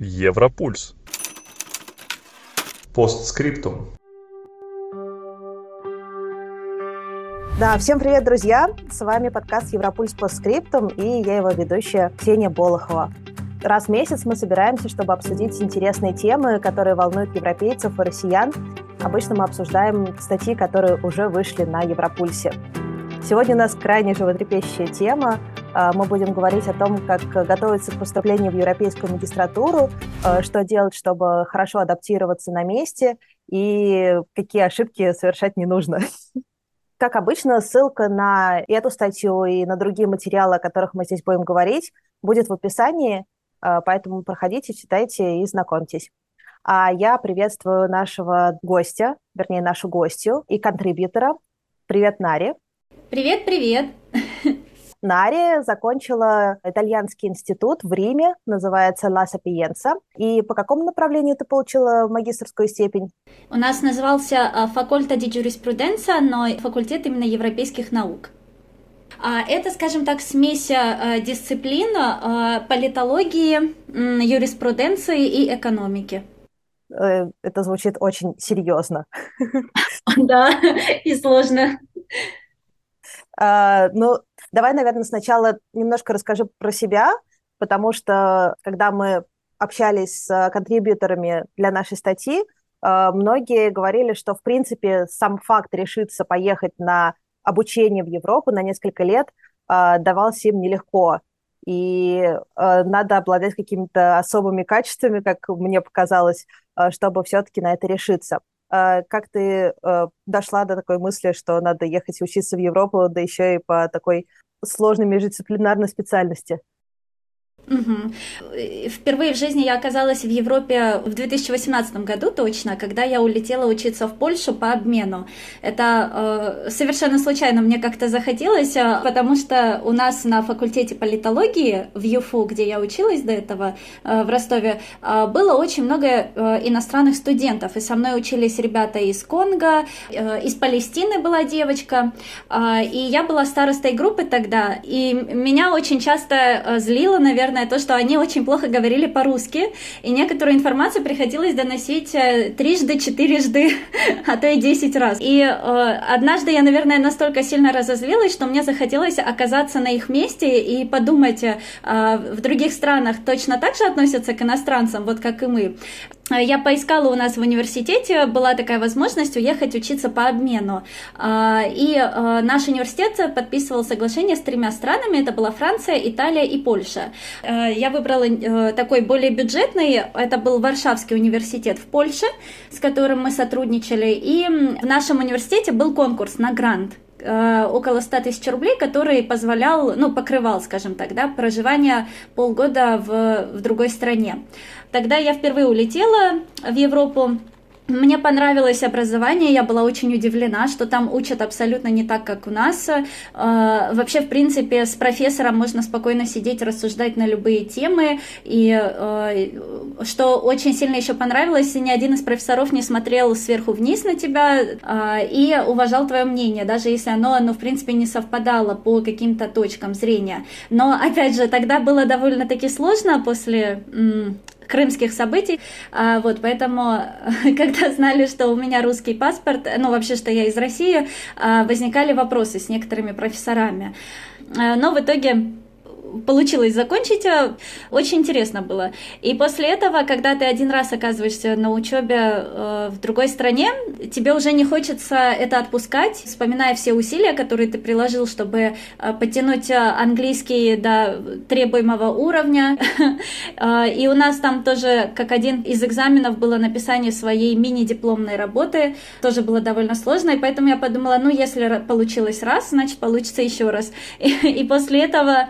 Европульс. Постскриптум. Да, всем привет, друзья! С вами подкаст Европульс по скриптам и я его ведущая Ксения Болохова. Раз в месяц мы собираемся, чтобы обсудить интересные темы, которые волнуют европейцев и россиян. Обычно мы обсуждаем статьи, которые уже вышли на Европульсе. Сегодня у нас крайне животрепещущая тема. А, мы будем говорить о том, как готовиться к поступлению в европейскую магистратуру, а, что делать, чтобы хорошо адаптироваться на месте и какие ошибки совершать не нужно. Как обычно, ссылка на эту статью и на другие материалы, о которых мы здесь будем говорить, будет в описании, а, поэтому проходите, читайте и знакомьтесь. А я приветствую нашего гостя, вернее, нашу гостью и контрибьютора. Привет, Нари. Привет, привет. Нари закончила итальянский институт в Риме, называется Ла Сапиенца. И по какому направлению ты получила магистрскую степень? У нас назывался а, факульта ди юриспруденция, но факультет именно европейских наук. А, это, скажем так, смесь а, дисциплин политологии, юриспруденции и экономики. Э, это звучит очень серьезно. Да, и сложно. Ну, Давай, наверное, сначала немножко расскажи про себя, потому что когда мы общались с контрибьюторами для нашей статьи, э, многие говорили, что, в принципе, сам факт решиться поехать на обучение в Европу на несколько лет э, давался им нелегко. И э, надо обладать какими-то особыми качествами, как мне показалось, чтобы все-таки на это решиться. Как ты дошла до такой мысли, что надо ехать учиться в Европу, да еще и по такой сложной междисциплинарной специальности. Угу. Впервые в жизни я оказалась в Европе в 2018 году точно, когда я улетела учиться в Польшу по обмену. Это э, совершенно случайно мне как-то захотелось, э, потому что у нас на факультете политологии в ЮФУ, где я училась до этого э, в Ростове, э, было очень много э, иностранных студентов, и со мной учились ребята из Конго, э, из Палестины была девочка, э, и я была старостой группы тогда, и меня очень часто э, злило, наверное, наверное, то, что они очень плохо говорили по-русски, и некоторую информацию приходилось доносить э, трижды, четырежды, а то и десять раз. И э, однажды я, наверное, настолько сильно разозлилась, что мне захотелось оказаться на их месте и подумать, э, в других странах точно так же относятся к иностранцам, вот как и мы. Э, я поискала у нас в университете, была такая возможность уехать учиться по обмену. А, и э, наш университет подписывал соглашение с тремя странами, это была Франция, Италия и Польша. Э, я выбрала такой более бюджетный, это был Варшавский университет в Польше, с которым мы сотрудничали, и в нашем университете был конкурс на грант около 100 тысяч рублей, который позволял, ну, покрывал, скажем так, да, проживание полгода в, в другой стране. Тогда я впервые улетела в Европу, мне понравилось образование, я была очень удивлена, что там учат абсолютно не так, как у нас. Э, вообще, в принципе, с профессором можно спокойно сидеть, рассуждать на любые темы. И э, что очень сильно еще понравилось, ни один из профессоров не смотрел сверху вниз на тебя э, и уважал твое мнение, даже если оно, оно в принципе, не совпадало по каким-то точкам зрения. Но, опять же, тогда было довольно-таки сложно после крымских событий, а, вот, поэтому, когда знали, что у меня русский паспорт, ну, вообще, что я из России, а, возникали вопросы с некоторыми профессорами. А, но в итоге получилось закончить, э, очень интересно было. И после этого, когда ты один раз оказываешься на учебе э, в другой стране, тебе уже не хочется это отпускать, вспоминая все усилия, которые ты приложил, чтобы э, подтянуть английский до требуемого уровня. И у нас там тоже, как один из экзаменов, было написание своей мини-дипломной работы, тоже было довольно сложно, и поэтому я подумала, ну, если получилось раз, значит, получится еще раз. И, и после этого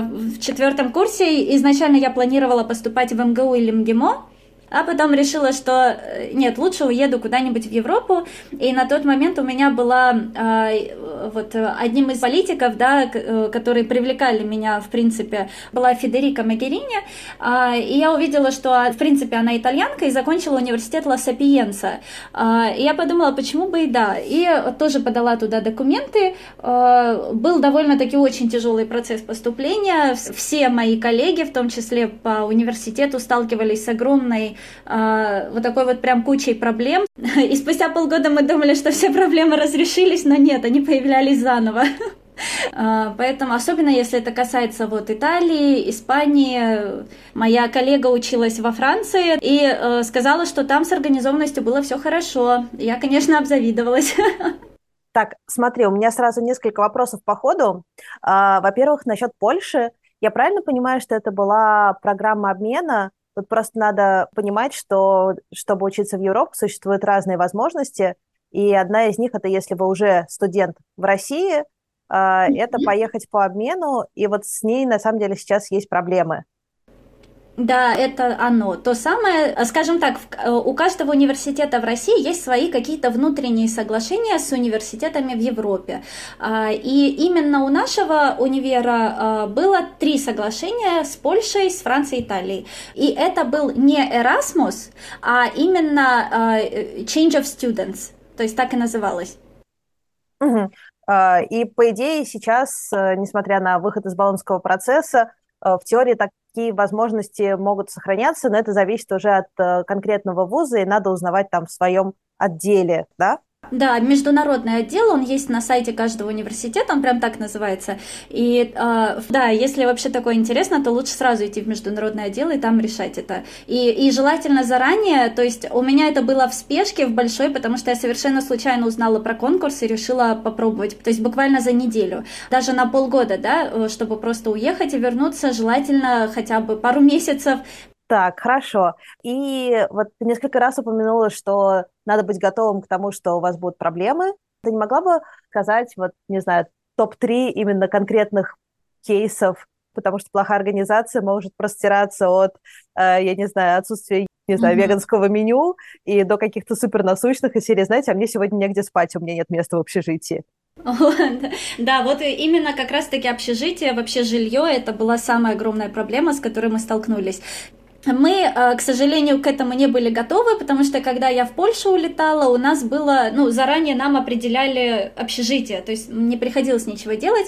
в четвертом курсе. Изначально я планировала поступать в МГУ или МГИМО, А потом решила, что э, нет, лучше уеду куда-нибудь в Европу. И на тот момент у меня была э, вот одним из политиков, да, э, которые привлекали меня, в принципе, была Федерика Магерини. Э, и я увидела, что, в принципе, она итальянка и закончила университет Ла Сапиенса. И я подумала, почему бы и да. И тоже подала туда документы. Был довольно-таки очень тяжелый процесс поступления. Все мои коллеги, в том числе по университету, сталкивались с огромной э, вот такой вот прям кучей проблем. И спустя полгода мы думали, что все проблемы разрешились, но нет, они появлялись заново. А, поэтому, особенно если это касается вот Италии, Испании, моя коллега училась во Франции и э, сказала, что там с организованностью было все хорошо. Я, конечно, обзавидовалась. Так, смотри, у меня сразу несколько вопросов по ходу. А, во-первых, насчет Польши. Я правильно понимаю, что это была программа обмена? Тут просто надо понимать, что чтобы учиться в Европе, существуют разные возможности, и одна из них это если вы уже студент в России, а, это поехать по обмену, и вот с ней на самом деле сейчас есть проблемы. Да, это оно. То самое, скажем так, э, у каждого университета в России есть свои какие-то внутренние соглашения с университетами в Европе. А, и именно у нашего универа а, было три соглашения с Польшей, с Францией, Италией. И это был не Erasmus, а именно Change of Students. То есть так и называлось. Угу. И по идее сейчас, э, несмотря на выход из баллонского процесса, э, в теории такие возможности могут сохраняться, но это зависит уже от э, конкретного вуза, и надо узнавать там в своем отделе, да? Да, международный отдел, он есть на сайте каждого университета, он прям так называется. И э, да, если вообще такое интересно, то лучше сразу идти в международный отдел и там решать это. И, и желательно заранее, то есть у меня это было в спешке, в большой, потому что я совершенно случайно узнала про конкурс и решила попробовать. То есть буквально за неделю, даже на полгода, да, э, чтобы просто уехать и вернуться, желательно хотя бы пару месяцев так, хорошо. И вот ты несколько раз упомянула, что надо быть готовым к тому, что у вас будут проблемы. Ты не могла бы сказать, вот, не знаю, топ-3 именно конкретных кейсов, потому что плохая организация может простираться от, э, я не знаю, отсутствия не знаю, mm-hmm. веганского меню и до каких-то супер насущных из серии, знаете, а мне сегодня негде спать, у меня нет места в общежитии. Да, вот именно как раз-таки общежитие, вообще жилье, это была самая огромная проблема, с которой мы столкнулись. Мы, э, к сожалению, к этому не были готовы, потому что когда я в Польшу улетала, у нас было, ну, заранее нам определяли общежитие, то есть не приходилось ничего делать.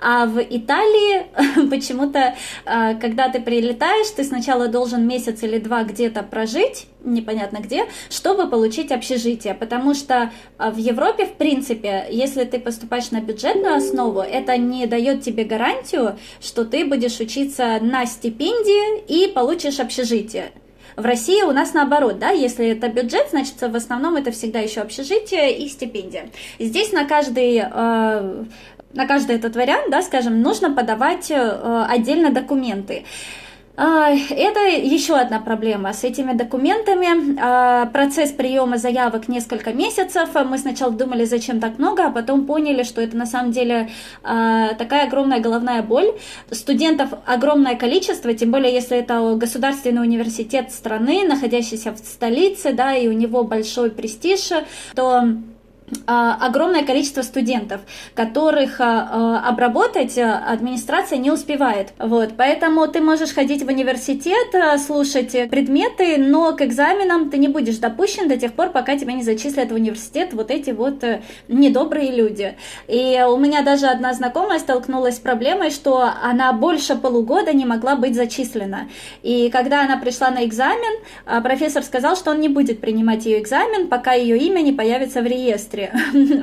А в Италии почему-то, э, когда ты прилетаешь, ты сначала должен месяц или два где-то прожить, непонятно где, чтобы получить общежитие, потому что э, в Европе, в принципе, если ты поступаешь на бюджетную основу, это не дает тебе гарантию, что ты будешь учиться на стипендии и получишь общежитие. В России у нас наоборот, да, если это бюджет, значит, в основном это всегда еще общежитие и стипендия. Здесь на каждый э, на каждый этот вариант, да, скажем, нужно подавать э, отдельно документы. А, это еще одна проблема с этими документами. А, процесс приема заявок несколько месяцев. Мы сначала думали, зачем так много, а потом поняли, что это на самом деле а, такая огромная головная боль. Студентов огромное количество, тем более если это государственный университет страны, находящийся в столице, да, и у него большой престиж, то огромное количество студентов, которых а, а, обработать администрация не успевает. Вот, поэтому ты можешь ходить в университет, слушать предметы, но к экзаменам ты не будешь допущен до тех пор, пока тебя не зачислят в университет вот эти вот э, недобрые люди. И у меня даже одна знакомая столкнулась с проблемой, что она больше полугода не могла быть зачислена. И когда она пришла на экзамен, профессор сказал, что он не будет принимать ее экзамен, пока ее имя не появится в реестре семестре.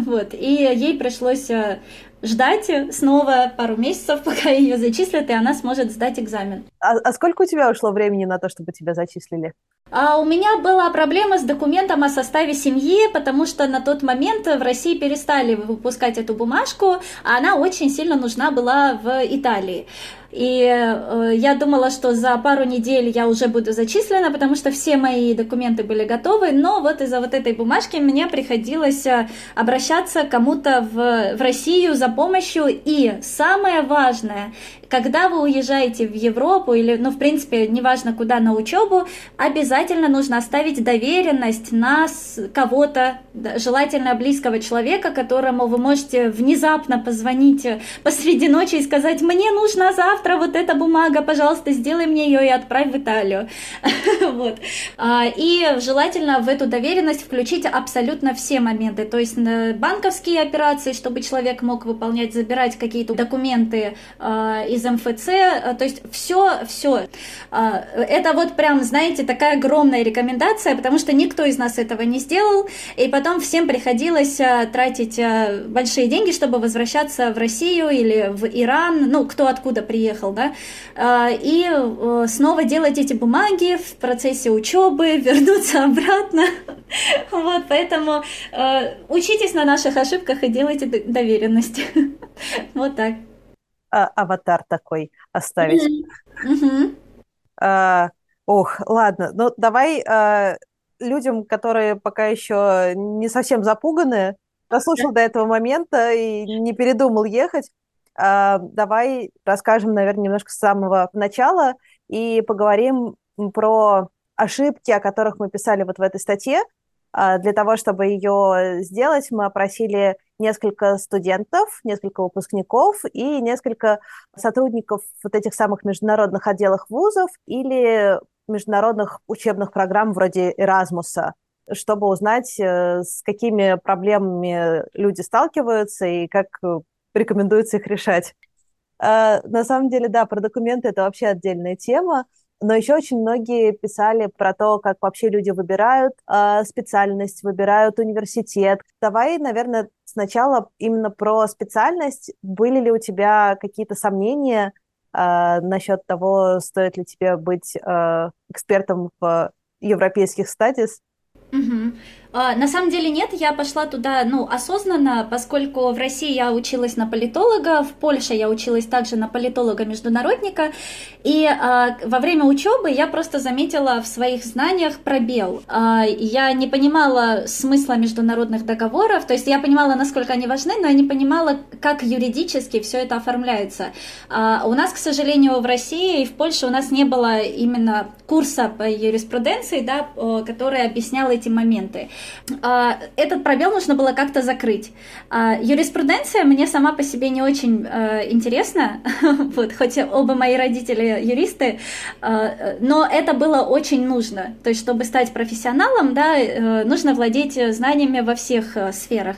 вот. И ей пришлось э, ждать снова пару месяцев, пока ее зачислят, и она сможет сдать экзамен. А, а сколько у тебя ушло времени на то, чтобы тебя зачислили? А у меня была проблема с документом о составе семьи, потому что на тот момент в России перестали выпускать эту бумажку, а она очень сильно нужна была в Италии. И э, я думала, что за пару недель я уже буду зачислена, потому что все мои документы были готовы, но вот из-за вот этой бумажки мне приходилось э, обращаться кому-то в, в Россию за помощью. И самое важное, когда вы уезжаете в Европу или, ну, в принципе, неважно куда, на учебу, обязательно нужно оставить доверенность на кого-то, желательно близкого человека, которому вы можете внезапно позвонить посреди ночи и сказать, мне нужна завтра вот эта бумага, пожалуйста, сделай мне ее и отправь в Италию. Вот. А, и желательно в эту доверенность включить абсолютно все моменты, то есть банковские операции, чтобы человек мог выполнять, забирать какие-то документы а, из МФЦ, а, то есть все, все. Это вот прям, знаете, такая огромная рекомендация, потому что никто из нас этого не сделал, и потом всем приходилось тратить большие деньги, чтобы возвращаться в Россию или в Иран, ну, кто откуда приехал, да, и э, снова делать эти бумаги в процессе учебы, вернуться обратно. Вот, поэтому э, учитесь на наших ошибках и делайте доверенность. Вот так. А, аватар такой оставить. А, ох, ладно, ну давай а, людям, которые пока еще не совсем запуганы, дослушал до этого момента и не передумал ехать, давай расскажем, наверное, немножко с самого начала и поговорим про ошибки, о которых мы писали вот в этой статье. А, для того, чтобы ее сделать, мы опросили несколько студентов, несколько выпускников и несколько сотрудников вот этих самых международных отделов вузов или международных учебных программ вроде Erasmus, чтобы узнать, э, с какими проблемами люди сталкиваются и как рекомендуется их решать. А, на самом деле, да, про документы это вообще отдельная тема. Но еще очень многие писали про то, как вообще люди выбирают э, специальность, выбирают университет. Давай, наверное, сначала именно про специальность. Были ли у тебя какие-то сомнения э, насчет того, стоит ли тебе быть э, экспертом в европейских стадис? Угу. А, на самом деле нет, я пошла туда, ну, осознанно, поскольку в России я училась на политолога, в Польше я училась также на политолога-международника, и а, во время учебы я просто заметила в своих знаниях пробел. А, я не понимала смысла международных договоров, то есть я понимала, насколько они важны, но я не понимала, как юридически все это оформляется. А, у нас, к сожалению, в России и в Польше у нас не было именно курса по юриспруденции, да, который объяснял эти моменты. А, этот пробел нужно было как-то закрыть. А, юриспруденция мне сама по себе не очень э, интересна, вот, хоть оба мои родители юристы, а, но это было очень нужно. То есть, чтобы стать профессионалом, да, э, нужно владеть знаниями во всех э, сферах.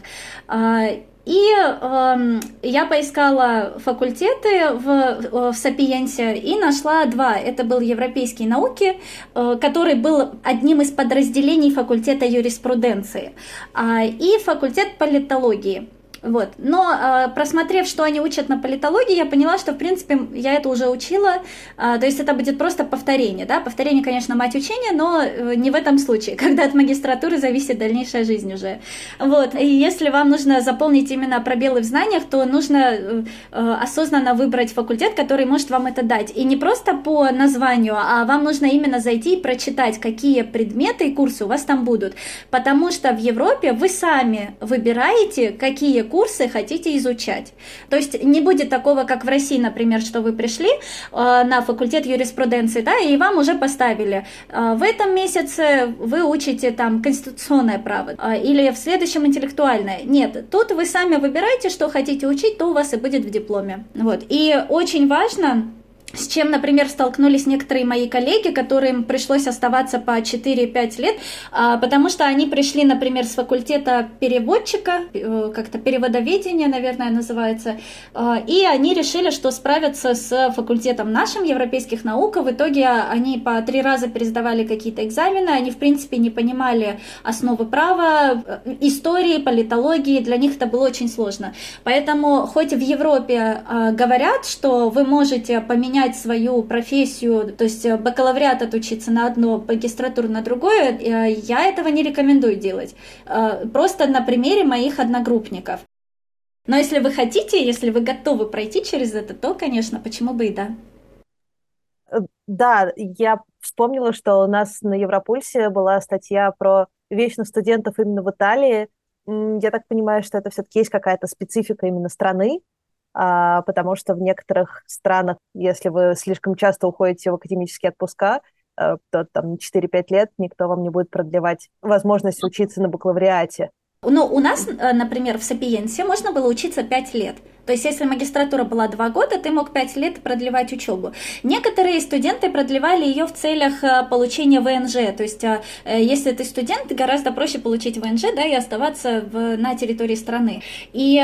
И э, я поискала факультеты в, в Сапиенсе и нашла два. Это был европейские науки, э, который был одним из подразделений факультета юриспруденции, э, и факультет политологии. Вот. Но э, просмотрев, что они учат на политологии, я поняла, что, в принципе, я это уже учила. Э, то есть это будет просто повторение. Да? Повторение, конечно, мать учения, но э, не в этом случае, когда от магистратуры зависит дальнейшая жизнь уже. Вот. И если вам нужно заполнить именно пробелы в знаниях, то нужно э, э, осознанно выбрать факультет, который может вам это дать. И не просто по названию, а вам нужно именно зайти и прочитать, какие предметы и курсы у вас там будут. Потому что в Европе вы сами выбираете, какие курсы курсы хотите изучать. То есть не будет такого, как в России, например, что вы пришли э, на факультет юриспруденции, да, и вам уже поставили. Э, в этом месяце вы учите там конституционное право э, или в следующем интеллектуальное. Нет, тут вы сами выбираете, что хотите учить, то у вас и будет в дипломе. Вот. И очень важно с чем, например, столкнулись некоторые мои коллеги, которым пришлось оставаться по 4-5 лет, а, потому что они пришли, например, с факультета переводчика, э, как-то переводоведения, наверное, называется, а, и они решили, что справятся с факультетом нашим европейских наук. В итоге они по три раза пересдавали какие-то экзамены, они, в принципе, не понимали основы права, э, истории, политологии, для них это было очень сложно. Поэтому, хоть в Европе а, говорят, что вы можете поменять менять свою профессию, то есть э, бакалавриат отучиться на одно, магистратуру на другое, э, я этого не рекомендую делать. Э, просто на примере моих одногруппников. Но если вы хотите, если вы готовы пройти через это, то, конечно, почему бы и да. Да, я вспомнила, что у нас на Европульсе была статья про вечных студентов именно в Италии. Я так понимаю, что это все-таки есть какая-то специфика именно страны, потому что в некоторых странах, если вы слишком часто уходите в академические отпуска, э, то там 4-5 лет никто вам не будет продлевать возможность учиться на бакалавриате. Ну, у нас, э, например, в Сапиенсе можно было учиться 5 лет – то есть, если магистратура была два года, ты мог пять лет продлевать учебу. Некоторые студенты продлевали ее в целях э, получения ВНЖ. То есть, э, э, если ты студент, гораздо проще получить ВНЖ, да, и оставаться в, на территории страны. И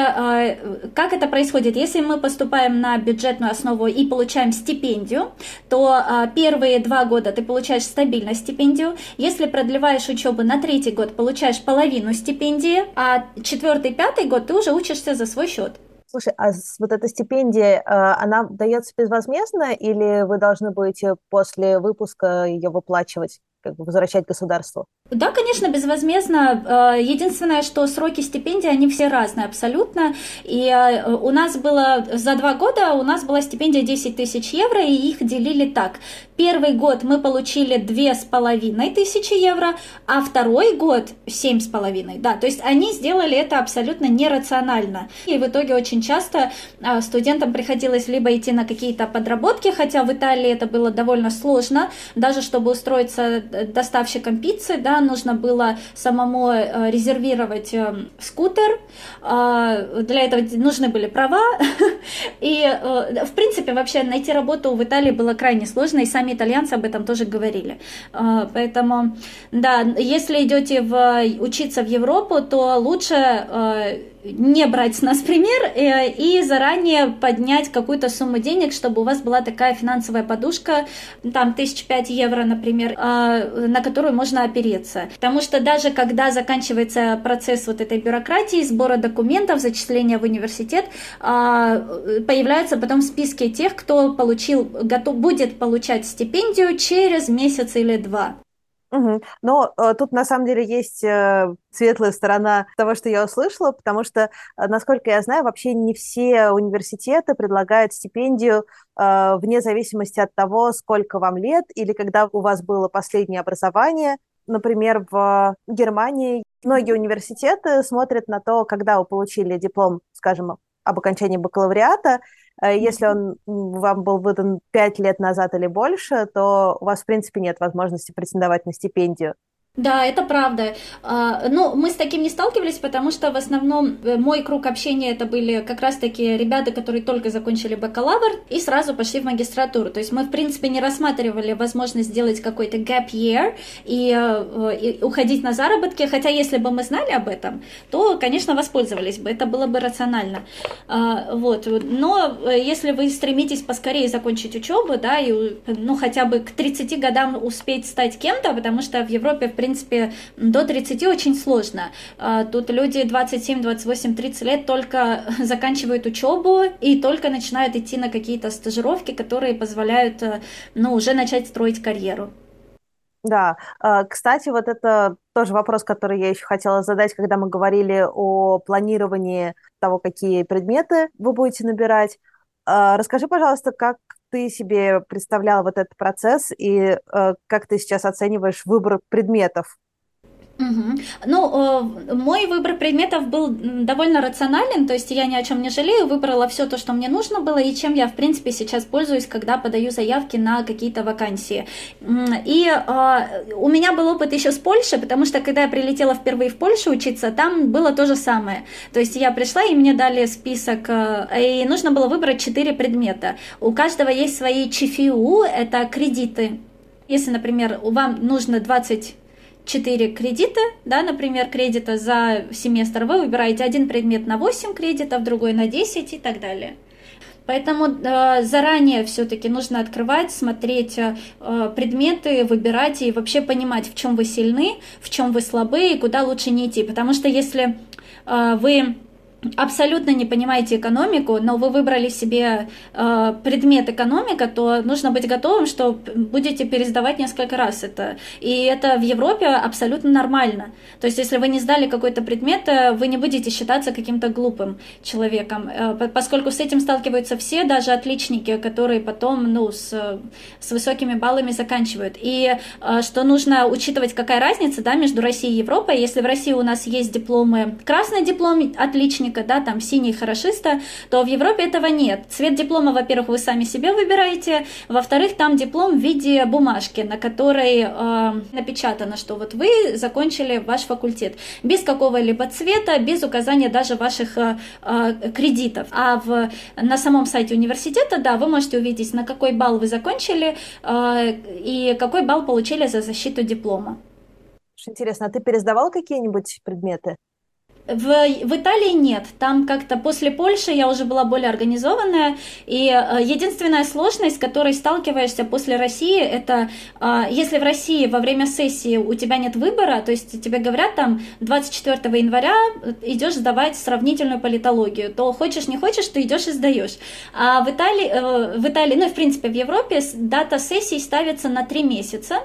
как это происходит? Если мы поступаем на бюджетную основу и получаем стипендию, то первые два года ты получаешь стабильно стипендию. Если продлеваешь учебу на третий год, получаешь половину стипендии, а четвертый, пятый год ты уже учишься за свой счет. Слушай, а вот эта стипендия, э, она дается безвозмездно или вы должны будете после выпуска ее выплачивать, как бы возвращать государству? Да, конечно, безвозмездно. Э, единственное, что сроки стипендий, они все разные абсолютно. И э, у нас было за два года, у нас была стипендия 10 тысяч евро, и их делили так. Первый год мы получили две с половиной тысячи евро, а второй год семь с половиной. Да, то есть они сделали это абсолютно нерационально. И в итоге очень часто э, студентам приходилось либо идти на какие-то подработки, хотя в Италии это было довольно сложно, даже чтобы устроиться доставщиком пиццы, да, нужно было самому э, резервировать э, скутер, а, для этого нужны были права, и, э, в принципе, вообще найти работу в Италии было крайне сложно, и сами итальянцы об этом тоже говорили. А, поэтому, да, если идете в, учиться в Европу, то лучше не брать с нас пример э, и заранее поднять какую-то сумму денег, чтобы у вас была такая финансовая подушка, там тысяч пять евро, например, а, на которую можно опереться. Потому что даже когда заканчивается процесс вот этой бюрократии, сбора документов, зачисления в университет, а, появляются потом списки тех, кто получил, готов, будет получать стипендию через месяц или два. Угу. Но э, тут на самом деле есть э, светлая сторона того, что я услышала, потому что, э, насколько я знаю, вообще не все университеты предлагают стипендию э, вне зависимости от того, сколько вам лет или когда у вас было последнее образование. Например, в Германии. Многие университеты смотрят на то, когда вы получили диплом, скажем, об окончании бакалавриата, Э, если он вам был выдан пять лет назад или больше, то у вас, в принципе, нет возможности претендовать на стипендию. Да, это правда. А, ну, мы с таким не сталкивались, потому что в основном э, мой круг общения это были как раз-таки ребята, которые только закончили бакалавр и сразу пошли в магистратуру. То есть мы, в принципе, не рассматривали возможность сделать какой-то gap year и, э, и уходить на заработки, хотя если бы мы знали об этом, то, конечно, воспользовались бы, это было бы рационально. А, вот. Но э, если вы стремитесь поскорее закончить учебу, да, и ну, хотя бы к 30 годам успеть стать кем-то, потому что в Европе, в принципе, до 30 очень сложно. А, тут люди 27, 28, 30 лет только заканчивают учебу и только начинают идти на какие-то стажировки, которые позволяют, э, ну, уже начать строить карьеру. Да, а, кстати, вот это тоже вопрос, который я еще хотела задать, когда мы говорили о планировании того, какие предметы вы будете набирать. А, расскажи, пожалуйста, как ты себе представляла вот этот процесс и э, как ты сейчас оцениваешь выбор предметов? Угу. Ну, э, мой выбор предметов был довольно рационален, то есть я ни о чем не жалею, выбрала все то, что мне нужно было и чем я, в принципе, сейчас пользуюсь, когда подаю заявки на какие-то вакансии. И э, у меня был опыт еще с Польши, потому что когда я прилетела впервые в Польшу учиться, там было то же самое. То есть я пришла, и мне дали список, э, и нужно было выбрать четыре предмета. У каждого есть свои ЧФУ, это кредиты. Если, например, вам нужно 20 4 кредита, да, например, кредита за семестр, вы выбираете один предмет на 8 кредитов, другой на 10 и так далее. Поэтому э, заранее все-таки нужно открывать, смотреть э, предметы, выбирать и вообще понимать, в чем вы сильны, в чем вы слабы и куда лучше не идти. Потому что если э, вы абсолютно не понимаете экономику, но вы выбрали себе э, предмет экономика, то нужно быть готовым, что будете пересдавать несколько раз это. И это в Европе абсолютно нормально. То есть, если вы не сдали какой-то предмет, э, вы не будете считаться каким-то глупым человеком, э, поскольку с этим сталкиваются все, даже отличники, которые потом ну, с, с высокими баллами заканчивают. И э, что нужно учитывать, какая разница да, между Россией и Европой. Если в России у нас есть дипломы, красный диплом отличник, отличника, да, там синий хорошиста, то в Европе этого нет. Цвет диплома, во-первых, вы сами себе выбираете, во-вторых, там диплом в виде бумажки, на которой э, напечатано, что вот вы закончили ваш факультет, без какого-либо цвета, без указания даже ваших э, э, кредитов. А в, на самом сайте университета, да, вы можете увидеть, на какой балл вы закончили э, и какой балл получили за защиту диплома. Интересно, а ты пересдавал какие-нибудь предметы? В, в Италии нет. Там как-то после Польши я уже была более организованная. И э, единственная сложность, с которой сталкиваешься после России, это э, если в России во время сессии у тебя нет выбора, то есть тебе говорят там 24 января идешь сдавать сравнительную политологию, то хочешь не хочешь, ты идешь и сдаешь. А в Италии, э, в Италии, ну и в принципе в Европе дата сессии ставится на 3 месяца,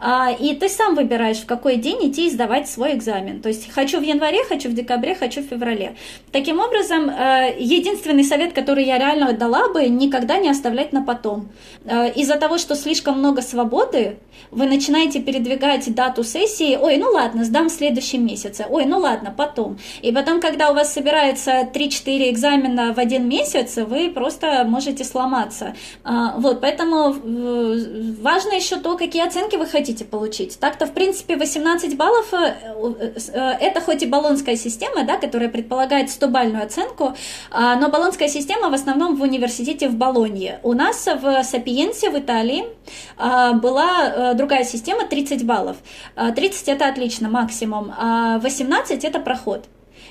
э, и ты сам выбираешь, в какой день идти и сдавать свой экзамен. То есть хочу в январе, хочу в декабре, хочу в феврале. Таким образом, э, единственный совет, который я реально дала бы, никогда не оставлять на потом. Э, из-за того, что слишком много свободы, вы начинаете передвигать дату сессии, ой, ну ладно, сдам в следующем месяце, ой, ну ладно, потом. И потом, когда у вас собирается 3-4 экзамена в один месяц, вы просто можете сломаться. А, вот, поэтому э, важно еще то, какие оценки вы хотите получить. Так-то, в принципе, 18 баллов – это хоть и баллонская система, система, да, которая предполагает 100-бальную оценку, а, но баллонская система в основном в университете в Болонье. У нас в Сапиенсе в Италии а, была э, другая система 30 баллов. 30 а, это отлично, максимум, а 18 это проход.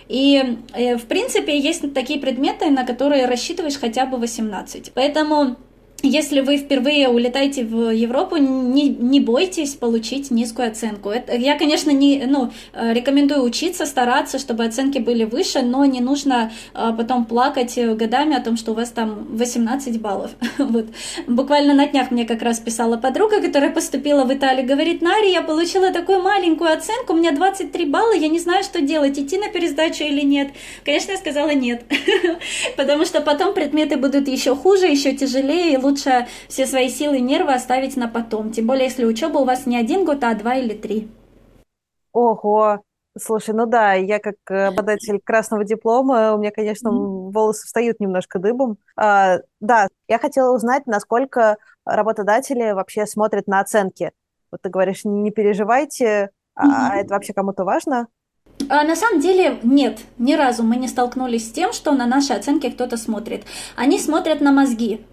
И, э, в принципе, есть такие предметы, на которые рассчитываешь хотя бы 18. Поэтому если вы впервые улетаете в Европу, не, не бойтесь получить низкую оценку. Это, я, конечно, не, ну, э, рекомендую учиться, стараться, чтобы оценки были выше, но не нужно а, потом плакать годами о том, что у вас там 18 баллов. вот. Буквально на днях мне как раз писала подруга, которая поступила в Италию, говорит, Нари, я получила такую маленькую оценку, у меня 23 балла, я не знаю, что делать, идти на пересдачу или нет. Конечно, я сказала нет, потому что потом предметы будут еще хуже, еще тяжелее, и лучше все свои силы и нервы оставить на потом. Тем более, если учеба у вас не один год, а два или три. Ого, Слушай, ну да, я как обладатель красного диплома, у меня, конечно, mm-hmm. волосы встают немножко дыбом. А, да, я хотела узнать, насколько работодатели вообще смотрят на оценки. Вот ты говоришь, не переживайте, mm-hmm. а это вообще кому-то важно? А на самом деле нет, ни разу мы не столкнулись с тем, что на наши оценки кто-то смотрит. Они смотрят на мозги.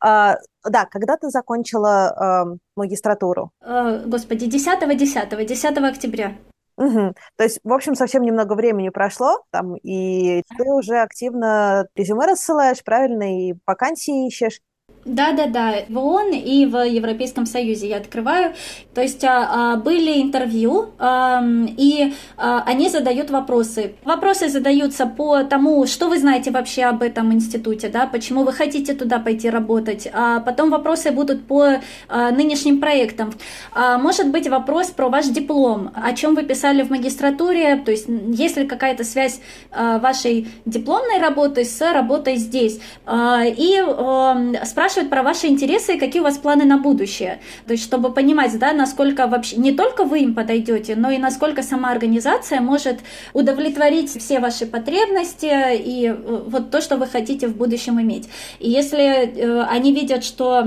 А, да, когда ты закончила э, магистратуру? Э, господи, 10-10, 10, 10 октября. Угу. То есть, в общем, совсем немного времени прошло, там, и ты уже активно резюме рассылаешь, правильно, и вакансии ищешь. Да, да, да. В ООН и в Европейском Союзе я открываю. То есть а, а, были интервью, и а, они задают вопросы. Вопросы задаются по тому, что вы знаете вообще об этом институте, да, почему вы хотите туда пойти работать. А потом вопросы будут по нынешним проектам. Может быть вопрос про ваш диплом, о чем вы писали в магистратуре, то есть есть ли какая-то связь вашей дипломной работы с работой здесь. И спрашивают спрашивают про ваши интересы и какие у вас планы на будущее. То есть, чтобы понимать, да, насколько вообще не только вы им подойдете, но и насколько сама организация может удовлетворить все ваши потребности и э, вот то, что вы хотите в будущем иметь. И если э, они видят, что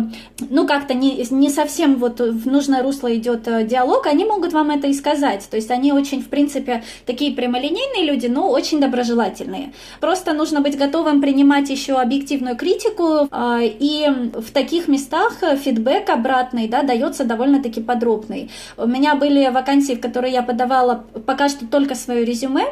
ну как-то не, не совсем вот в нужное русло идет э, диалог, они могут вам это и сказать. То есть они очень, в принципе, такие прямолинейные люди, но очень доброжелательные. Просто нужно быть готовым принимать еще объективную критику э, и в таких местах фидбэк обратный да, дается довольно-таки подробный. У меня были вакансии, в которые я подавала пока что только свое резюме,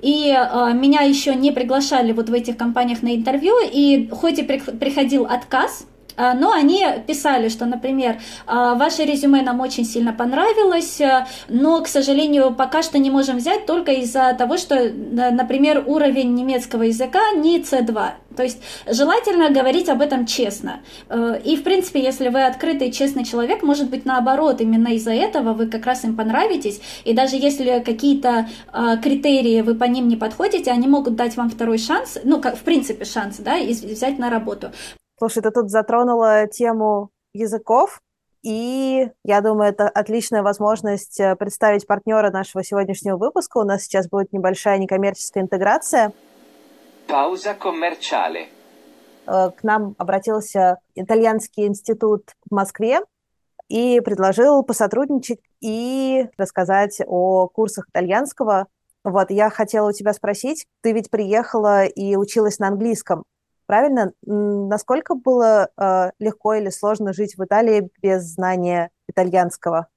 и э, меня еще не приглашали вот в этих компаниях на интервью, и хоть и при, приходил отказ, но они писали, что, например, а, ваше резюме нам очень сильно понравилось, а, но, к сожалению, пока что не можем взять только из-за того, что, например, уровень немецкого языка не C2. То есть желательно говорить об этом честно. И, в принципе, если вы открытый, честный человек, может быть, наоборот, именно из-за этого вы как раз им понравитесь. И даже если какие-то критерии вы по ним не подходите, они могут дать вам второй шанс, ну, как, в принципе, шанс, да, и взять на работу. Слушай, ты тут затронула тему языков, и я думаю, это отличная возможность э, представить партнера нашего сегодняшнего выпуска. У нас сейчас будет небольшая некоммерческая интеграция. Пауза коммерчале. К нам обратился итальянский институт в Москве и предложил посотрудничать и рассказать о курсах итальянского. Вот, я хотела у тебя спросить, ты ведь приехала и училась на английском, правильно? Насколько было э, легко или сложно жить в Италии без знания итальянского?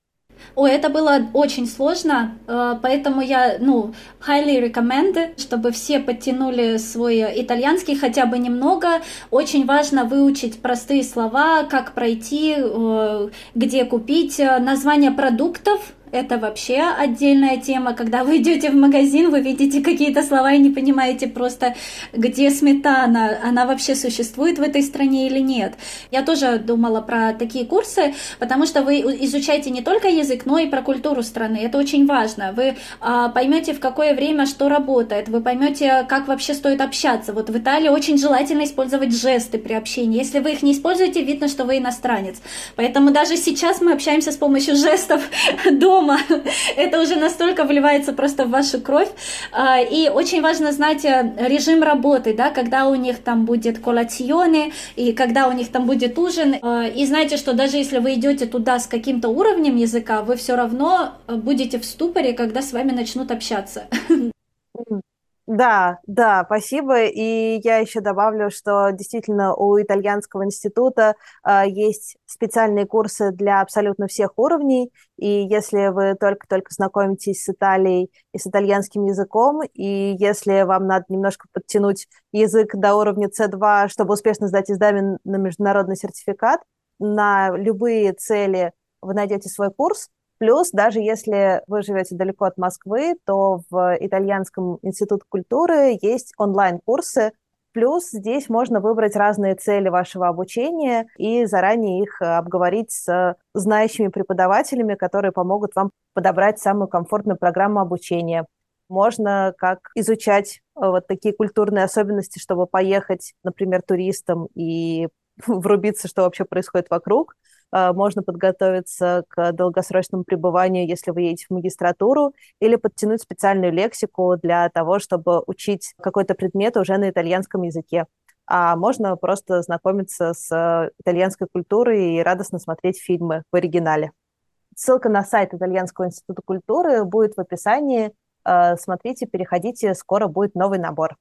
О, это было очень сложно, э, поэтому я, ну, highly recommend, чтобы все подтянули свой итальянский хотя бы немного. Очень важно выучить простые слова, как пройти, э, где купить, э, название продуктов, это вообще отдельная тема. Когда вы идете в магазин, вы видите какие-то слова и не понимаете просто, где сметана, она вообще существует в этой стране или нет. Я тоже думала про такие курсы, потому что вы изучаете не только язык, но и про культуру страны. Это очень важно. Вы а, поймете, в какое время что работает, вы поймете, как вообще стоит общаться. Вот в Италии очень желательно использовать жесты при общении. Если вы их не используете, видно, что вы иностранец. Поэтому даже сейчас мы общаемся с помощью жестов до дома. Это уже настолько вливается просто в вашу кровь. А, и очень важно знать э, режим работы, да, когда у них там будет коллационе, и когда у них там будет ужин. А, и знаете, что даже если вы идете туда с каким-то уровнем языка, вы все равно э, будете в ступоре, когда с вами начнут общаться. Да, да, спасибо. И я еще добавлю, что действительно у итальянского института э, есть специальные курсы для абсолютно всех уровней. И если вы только-только знакомитесь с Италией и с итальянским языком, и если вам надо немножко подтянуть язык до уровня C2, чтобы успешно сдать экзамен на международный сертификат, на любые цели вы найдете свой курс, Плюс, даже если вы живете далеко от Москвы, то в Итальянском институте культуры есть онлайн-курсы. Плюс здесь можно выбрать разные цели вашего обучения и заранее их обговорить с знающими преподавателями, которые помогут вам подобрать самую комфортную программу обучения. Можно как изучать э, вот такие культурные особенности, чтобы поехать, например, туристом и врубиться, что вообще происходит вокруг – Э, можно подготовиться к долгосрочному пребыванию, если вы едете в магистратуру, или подтянуть специальную лексику для того, чтобы учить какой-то предмет уже на итальянском языке. А можно просто знакомиться с итальянской культурой и радостно смотреть фильмы в оригинале. Ссылка на сайт Итальянского института культуры будет в описании. Э, смотрите, переходите, скоро будет новый набор.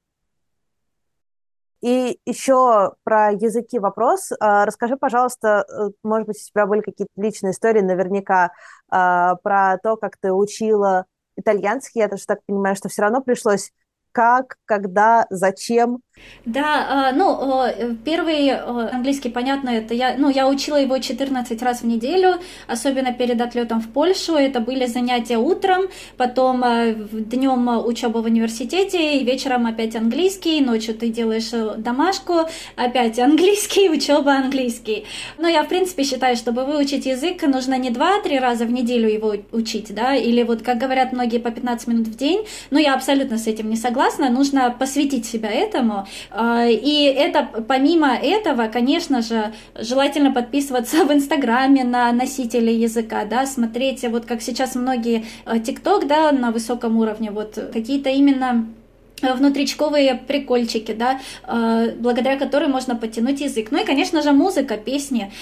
И еще про языки вопрос. А, расскажи, пожалуйста, э, может быть, у тебя были какие-то личные истории наверняка а, про то, как ты учила итальянский. Я тоже так понимаю, что все равно пришлось как, когда, зачем да, а, ну, первый английский, понятно, это я, ну, я учила его 14 раз в неделю, особенно перед отлетом в Польшу. Это были занятия утром, потом а, днем учеба в университете, и вечером опять английский, ночью ты делаешь э, домашку, опять английский, учеба английский. Но я, в принципе, считаю, чтобы выучить язык, нужно не 2-3 раза в неделю его учить, да, или вот, как говорят многие, по 15 минут в день. Но я абсолютно с этим не согласна, нужно посвятить себя этому, а, и это помимо этого, конечно же, желательно подписываться в Инстаграме на носители языка, да, смотреть, вот как сейчас многие а, ТикТок, да, на высоком уровне, вот какие-то именно внутричковые прикольчики, да, а, благодаря которым можно подтянуть язык. Ну и, конечно же, музыка, песни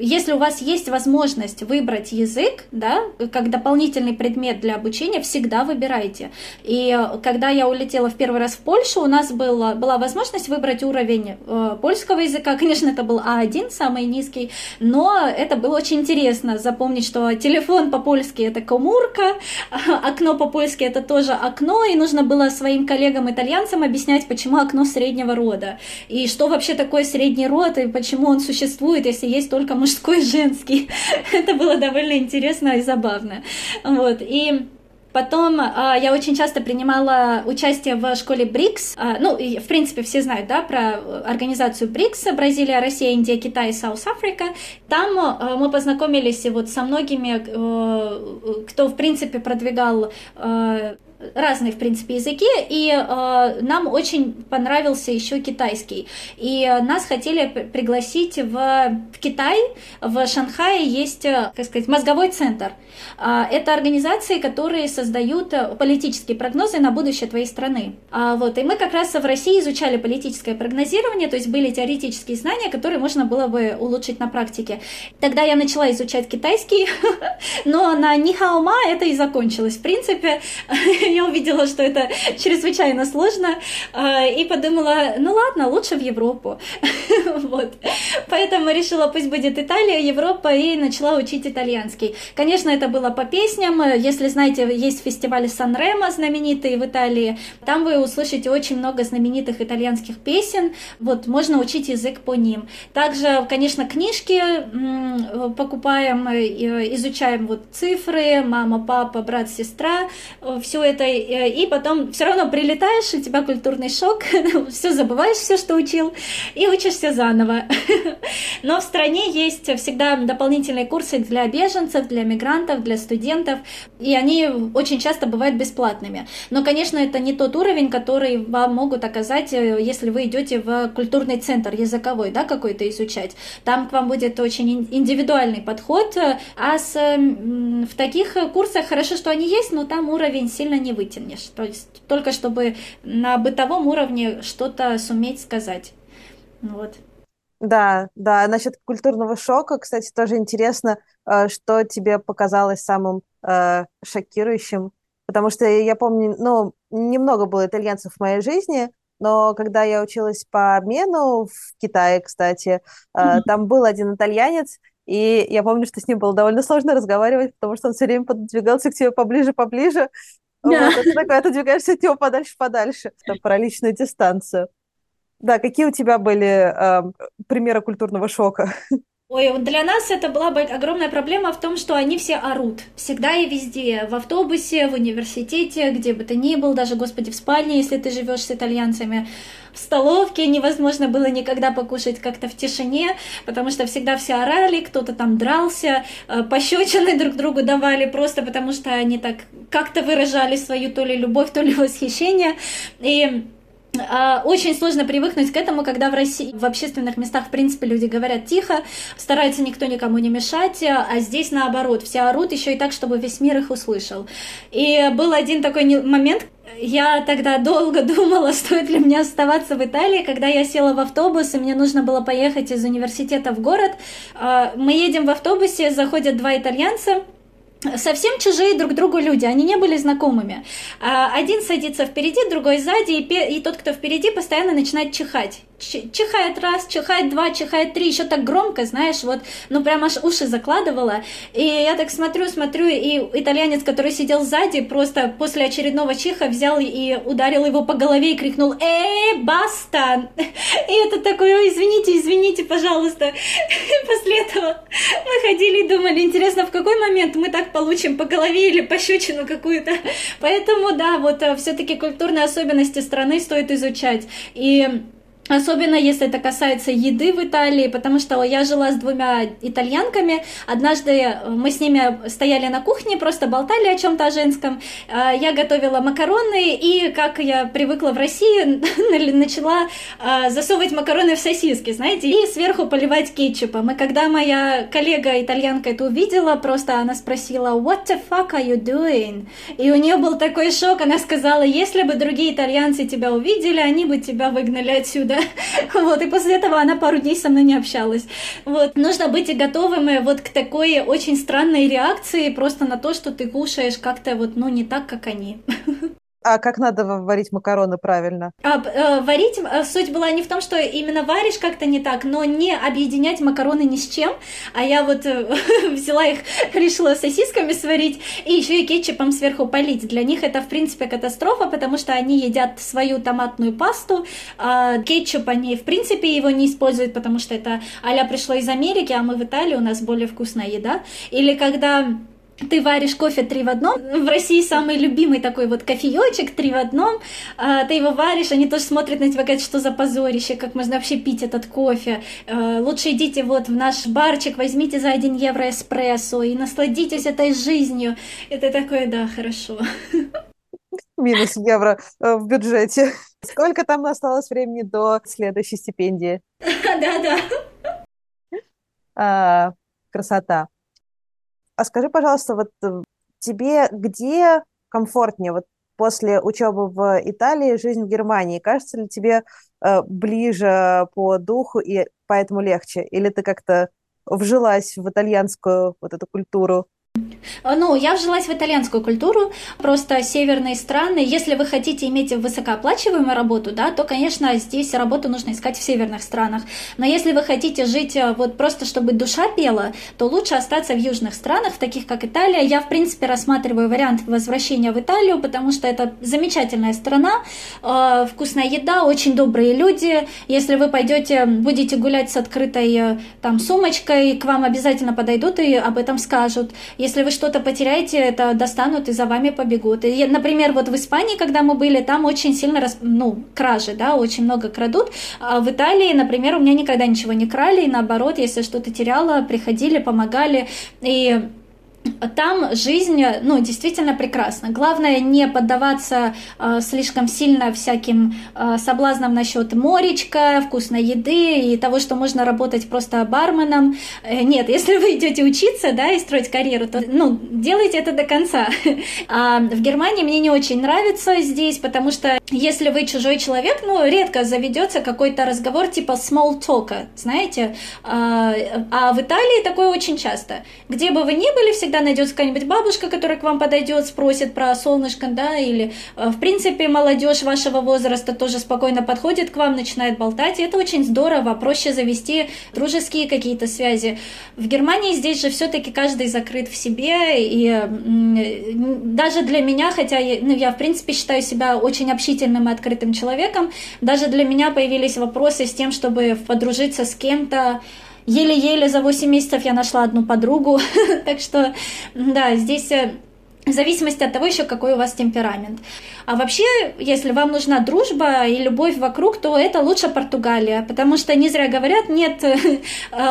если у вас есть возможность выбрать язык, да, как дополнительный предмет для обучения, всегда выбирайте. И э, когда я улетела в первый раз в Польшу, у нас была, была возможность выбрать уровень э, польского языка. Конечно, это был А1, самый низкий, но это было очень интересно запомнить, что телефон по-польски это комурка, окно по-польски это тоже окно, и нужно было своим коллегам-итальянцам объяснять, почему окно среднего рода, и что вообще такое средний род, и почему он существует, если есть только мужской женский. Это было довольно интересно и забавно. Вот. И Потом а, я очень часто принимала участие в школе БРИКС. А, ну, и, в принципе, все знают, да, про организацию БРИКС, Бразилия, Россия, Индия, Китай, Саус Африка. Там а, мы познакомились вот со многими, а, кто, в принципе, продвигал а, разные, в принципе, языки, и э, нам очень понравился еще китайский. И нас хотели пригласить в, в Китай, в Шанхае есть, э, как сказать, мозговой центр. Э, это организации, которые создают политические прогнозы на будущее твоей страны. А, вот, и мы как раз в России изучали политическое прогнозирование, то есть были теоретические знания, которые можно было бы улучшить на практике. Тогда я начала изучать китайский, но на Нихаома это и закончилось. В принципе, я увидела, что это чрезвычайно сложно, а, и подумала, ну ладно, лучше в Европу. вот. Поэтому решила, пусть будет Италия, Европа, и начала учить итальянский. Конечно, это было по песням. Если знаете, есть фестиваль Сан-Ремо знаменитый в Италии, там вы услышите очень много знаменитых итальянских песен. Вот, можно учить язык по ним. Также, конечно, книжки покупаем, изучаем вот цифры, мама, папа, брат, сестра, все это, и потом все равно прилетаешь, у тебя культурный шок, все забываешь, все, что учил, и учишься заново. Но в стране есть всегда дополнительные курсы для беженцев, для мигрантов, для студентов, и они очень часто бывают бесплатными. Но, конечно, это не тот уровень, который вам могут оказать, э, если вы идете в культурный центр языковой, да, какой-то изучать. Там к вам будет очень индивидуальный подход, э, а с, в таких курсах хорошо, что они есть, но там уровень сильно не вытянешь. То есть только чтобы на бытовом уровне что-то суметь сказать. Вот. Да, да. Насчет культурного шока, кстати, тоже интересно, э, что тебе показалось самым э, шокирующим. Потому что я помню, ну, немного было итальянцев в моей жизни, но когда я училась по обмену в Китае, кстати, mm-hmm. там был один итальянец, и я помню, что с ним было довольно сложно разговаривать, потому что он все время подвигался к тебе поближе, поближе. Yeah. Вот, это такое, отодвигаешься от него подальше, подальше, там, про личную дистанцию. Да, какие у тебя были э, примеры культурного шока? Ой, для нас это была огромная проблема в том, что они все орут. Всегда и везде. В автобусе, в университете, где бы ты ни был, даже, господи, в спальне, если ты живешь с итальянцами. В столовке невозможно было никогда покушать как-то в тишине, потому что всегда все орали, кто-то там дрался, э, пощечины друг другу давали, просто потому что они так как-то выражали свою то ли любовь, то ли восхищение. И очень сложно привыкнуть к этому, когда в России в общественных местах, в принципе, люди говорят тихо, стараются никто никому не мешать, а здесь наоборот, все орут еще и так, чтобы весь мир их услышал. И был один такой момент, я тогда долго думала, стоит ли мне оставаться в Италии, когда я села в автобус, и мне нужно было поехать из университета в город. А, мы едем в автобусе, заходят два итальянца, совсем чужие друг другу люди, они не были знакомыми. А, один садится впереди, другой сзади, и, и тот, кто впереди, постоянно начинает чихать чихает раз, чихает два, чихает три, еще так громко, знаешь, вот, ну прям аж уши закладывала. И я так смотрю, смотрю, и итальянец, который сидел сзади, просто после очередного чиха взял и ударил его по голове и крикнул «Эй, баста!» И это такое извините, извините, пожалуйста. После этого мы ходили и думали, интересно, в какой момент мы так получим по голове или пощечину какую-то. Поэтому, да, вот э, все-таки культурные особенности страны стоит изучать. И Особенно если это касается еды в Италии, потому что я жила с двумя итальянками. Однажды мы с ними стояли на кухне, просто болтали о чем-то женском. А, я готовила макароны, и, как я привыкла в России, начала а, засовывать макароны в сосиски, знаете, и сверху поливать кетчупом. И когда моя коллега итальянка это увидела, просто она спросила, what the fuck are you doing? И у нее был такой шок, она сказала, если бы другие итальянцы тебя увидели, они бы тебя выгнали отсюда. Вот, и после этого она пару дней со мной не общалась. Вот, нужно быть и готовым вот к такой очень странной реакции просто на то, что ты кушаешь как-то вот, ну, не так, как они. А как надо варить макароны правильно? А, э, варить э, суть была не в том, что именно варишь как-то не так, но не объединять макароны ни с чем. А я вот э, взяла их, решила сосисками сварить и еще и кетчупом сверху полить. Для них это в принципе катастрофа, потому что они едят свою томатную пасту. А кетчуп они в принципе его не используют, потому что это аля пришло из Америки, а мы в Италии, у нас более вкусная еда. Или когда ты варишь кофе три в одном. В России самый любимый такой вот кофеечек три в одном. А, ты его варишь, они тоже смотрят на тебя, говорят, что за позорище, как можно вообще пить этот кофе. А, лучше идите вот в наш барчик, возьмите за один евро эспрессо и насладитесь этой жизнью. Это такое, да, хорошо. минус евро э, в бюджете. Сколько там осталось времени до следующей стипендии? Да-да. А, красота. А скажи, пожалуйста, вот э, тебе где комфортнее? Вот после учебы в Италии, жизнь в Германии. Кажется ли тебе э, ближе по духу и поэтому легче? Или ты как-то вжилась в итальянскую вот эту культуру? Э, ну, я вжилась в итальянскую культуру, просто северные страны. Если вы хотите иметь высокооплачиваемую работу, да, то, конечно, здесь работу нужно искать в северных странах. Но если вы хотите жить э, вот просто, чтобы душа пела, то лучше остаться в южных странах, таких как Италия. Я, в принципе, рассматриваю вариант возвращения в Италию, потому что это замечательная страна, э, вкусная еда, очень добрые люди. Если вы пойдете, будете гулять с открытой там сумочкой, к вам обязательно подойдут и об этом скажут. Если вы что-то потеряете, это достанут и за вами побегут. И, например, вот в Испании, когда мы были, там очень сильно, ну, кражи, да, очень много крадут. А в Италии, например, у меня никогда ничего не крали, и наоборот, если что-то теряла, приходили, помогали. И там жизнь, ну, действительно прекрасна. Главное не поддаваться э, слишком сильно всяким э, соблазнам насчет моречка, вкусной еды и того, что можно работать просто барменом. Э, нет, если вы идете учиться, да, и строить карьеру, то, ну, делайте это до конца. А в Германии мне не очень нравится здесь, потому что если вы чужой человек, ну, редко заведется какой-то разговор типа small talk, знаете, а, а в Италии такое очень часто. Где бы вы ни были, всегда всегда найдется какая-нибудь бабушка, которая к вам подойдет, спросит про солнышко, да, или, э, в принципе, молодежь вашего возраста тоже спокойно подходит к вам, начинает болтать, и это очень здорово, проще завести дружеские какие-то связи. В Германии здесь же все-таки каждый закрыт в себе, и даже для меня, хотя ну, я, в принципе, считаю себя очень общительным и открытым человеком, даже для меня появились вопросы с тем, чтобы подружиться с кем-то, еле-еле за 8 месяцев я нашла одну подругу. так что, да, здесь э, в зависимости от того еще, какой у вас темперамент. А вообще, если вам нужна дружба и любовь вокруг, то это лучше Португалия, потому что не зря говорят, нет э,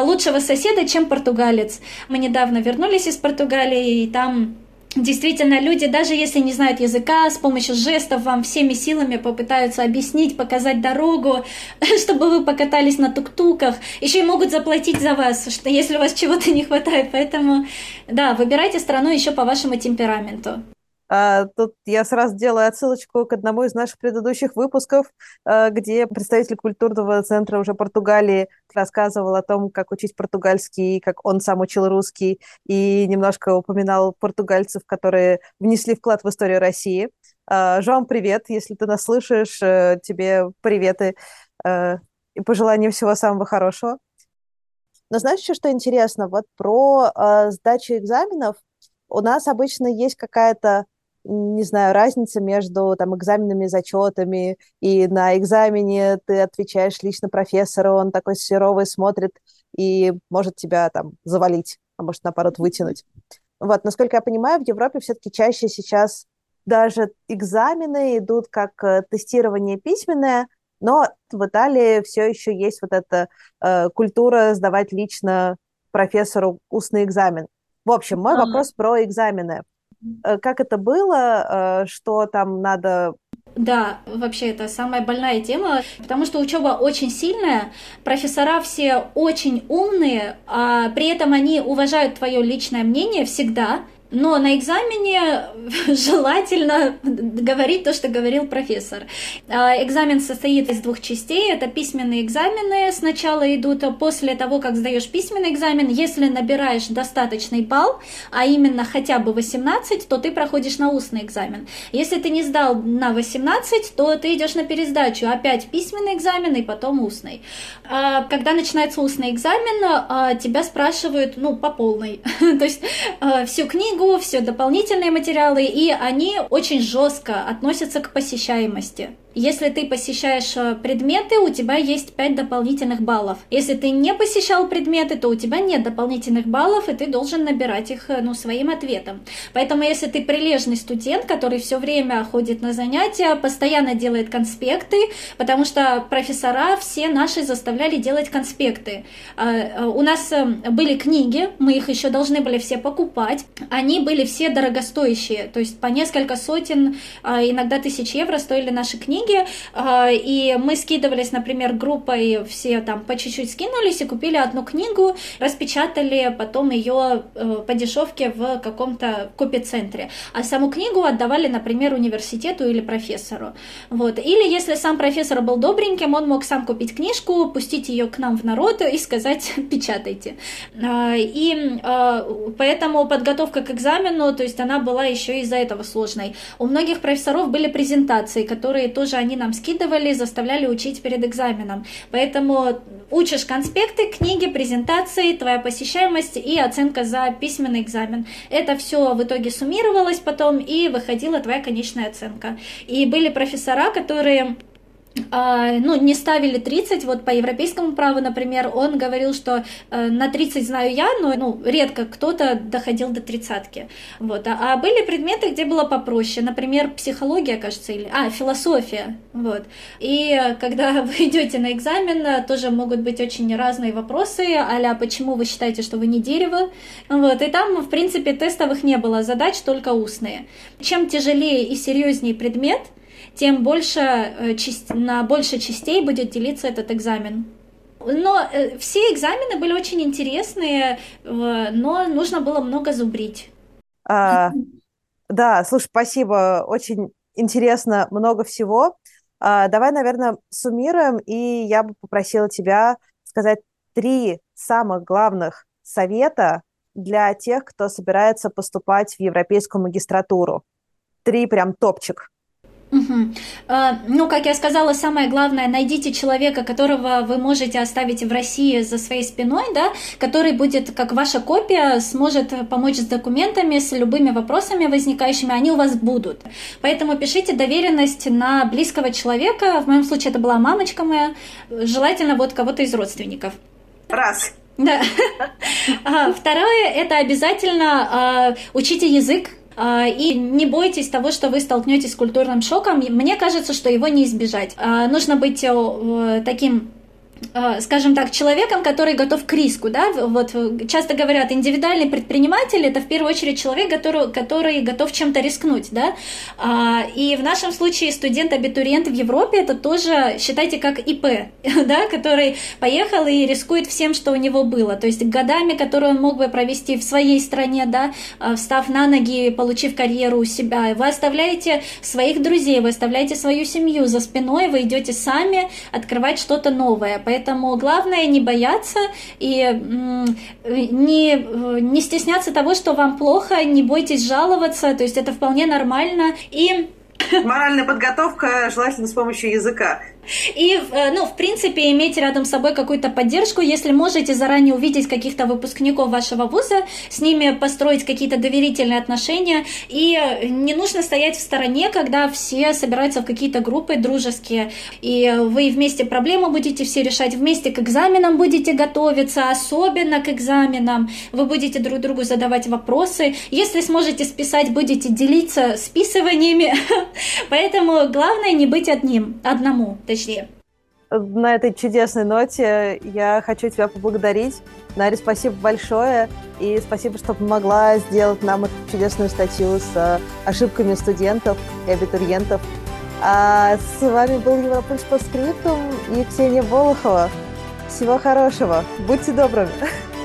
лучшего соседа, чем португалец. Мы недавно вернулись из Португалии, и там Действительно, люди, даже если не знают языка, с помощью жестов вам всеми силами попытаются объяснить, показать дорогу, чтобы вы покатались на тук-туках. Еще и могут заплатить за вас, что если у вас чего-то не хватает. Поэтому, да, выбирайте страну еще по вашему темпераменту. А, тут я сразу делаю отсылочку к одному из наших предыдущих выпусков, а, где представитель культурного центра уже Португалии рассказывал о том, как учить португальский, как он сам учил русский, и немножко упоминал португальцев, которые внесли вклад в историю России. А, Жоан, привет, если ты нас слышишь, э, тебе приветы э, и пожелания всего самого хорошего. Но знаешь еще, что интересно? Вот про сдачу экзаменов у нас обычно есть какая-то не знаю, разница между там экзаменами, зачетами, и на экзамене ты отвечаешь лично профессору, он такой серовый смотрит и может тебя там завалить, а может, наоборот, вытянуть. Вот, насколько я понимаю, в Европе все-таки чаще сейчас даже экзамены идут как э, тестирование письменное, но в Италии все еще есть вот эта э, культура сдавать лично профессору устный экзамен. В общем, мой ага. вопрос про экзамены. Э, как это было, э, что там надо да, вообще это самая больная тема, потому что учеба очень сильная, профессора все очень умные, а при этом они уважают твое личное мнение всегда, но на экзамене желательно говорить то, что говорил профессор. А, экзамен состоит из двух частей. Это письменные экзамены сначала идут, а после того, как сдаешь письменный экзамен, если набираешь достаточный балл, а именно хотя бы 18, то ты проходишь на устный экзамен. Если ты не сдал на 18, то ты идешь на пересдачу. Опять письменный экзамен и потом устный. А, когда начинается устный экзамен, тебя спрашивают, ну, по полной. то есть всю книгу книгу, все дополнительные материалы, и они очень жестко относятся к посещаемости. Если ты посещаешь э, предметы, у тебя есть 5 дополнительных баллов. Если ты не посещал предметы, то у тебя нет дополнительных баллов, и ты должен набирать их ну, своим ответом. Поэтому если ты прилежный студент, который все время ходит на занятия, постоянно делает конспекты, потому что профессора все наши заставляли делать конспекты. А, у нас были книги, мы их еще должны были все покупать. Они были все дорогостоящие, то есть по несколько сотен, а, иногда тысяч евро стоили наши книги. А, и мы скидывались, например, группой, все там по чуть-чуть скинулись и купили одну книгу, распечатали потом ее э, по дешевке в каком-то копицентре. А саму книгу отдавали, например, университету или профессору. Вот. Или если сам профессор был добреньким, он мог сам купить книжку, пустить ее к нам в народ и сказать «печатайте». А, и поэтому подготовка к экзамену, то есть она была еще из-за этого сложной. У многих профессоров были презентации, которые тоже они нам скидывали, заставляли учить перед экзаменом. Поэтому учишь конспекты, книги, презентации, твоя посещаемость и оценка за письменный экзамен. Это все в итоге суммировалось потом и выходила твоя конечная оценка. И были профессора, которые ну, не ставили 30, вот по европейскому праву, например, он говорил, что э, на 30 знаю я, но ну, редко кто-то доходил до тридцатки. Вот. А, а были предметы, где было попроще, например, психология, кажется, или... А, философия. Вот. И когда вы идете на экзамен, тоже могут быть очень разные вопросы, а почему вы считаете, что вы не дерево? Вот. И там, в принципе, тестовых не было задач, только устные. Чем тяжелее и серьезнее предмет, тем больше, э, на больше частей будет делиться этот экзамен. Но э, все экзамены были очень интересные, но нужно было много зубрить. А, да, слушай, спасибо, очень интересно, много всего. А, давай, наверное, суммируем, и я бы попросила тебя сказать три самых главных совета для тех, кто собирается поступать в европейскую магистратуру. Три прям топчик. Угу. Ну, как я сказала, самое главное, найдите человека, которого вы можете оставить в России за своей спиной, да, который будет, как ваша копия, сможет помочь с документами, с любыми вопросами возникающими, они у вас будут. Поэтому пишите доверенность на близкого человека, в моем случае это была мамочка моя, желательно вот кого-то из родственников. Раз. Да. Второе, это обязательно учите язык, а, и не бойтесь того, что вы столкнетесь с культурным шоком. Мне кажется, что его не избежать. А, нужно быть э, таким скажем так, человеком, который готов к риску, да, вот часто говорят, индивидуальный предприниматель это в первую очередь человек, который, который готов чем-то рискнуть, да, а, и в нашем случае студент-абитуриент в Европе это тоже, считайте, как ИП, да, который поехал и рискует всем, что у него было, то есть годами, которые он мог бы провести в своей стране, да, э, встав на ноги, получив карьеру у себя, вы оставляете своих друзей, вы оставляете свою семью. За спиной, вы идете сами открывать что-то новое, Поэтому главное не бояться и не, не стесняться того, что вам плохо, не бойтесь жаловаться, то есть это вполне нормально. И Моральная подготовка желательно с помощью языка. И, э, ну, в принципе, иметь рядом с собой какую-то поддержку, если можете заранее увидеть каких-то выпускников вашего вуза, с ними построить какие-то доверительные отношения, и не нужно стоять в стороне, когда все собираются в какие-то группы дружеские, и вы вместе проблемы будете все решать, вместе к экзаменам будете готовиться, особенно к экзаменам, вы будете друг другу задавать вопросы, если сможете списать, будете делиться списываниями, поэтому главное не быть одним, одному, точнее точнее. На этой чудесной ноте я хочу тебя поблагодарить. Нари, спасибо большое. И спасибо, что помогла сделать нам эту чудесную статью с э, ошибками студентов и абитуриентов. А с вами был Европульс по скриптум и Ксения Болохова. Всего хорошего. Будьте добрыми.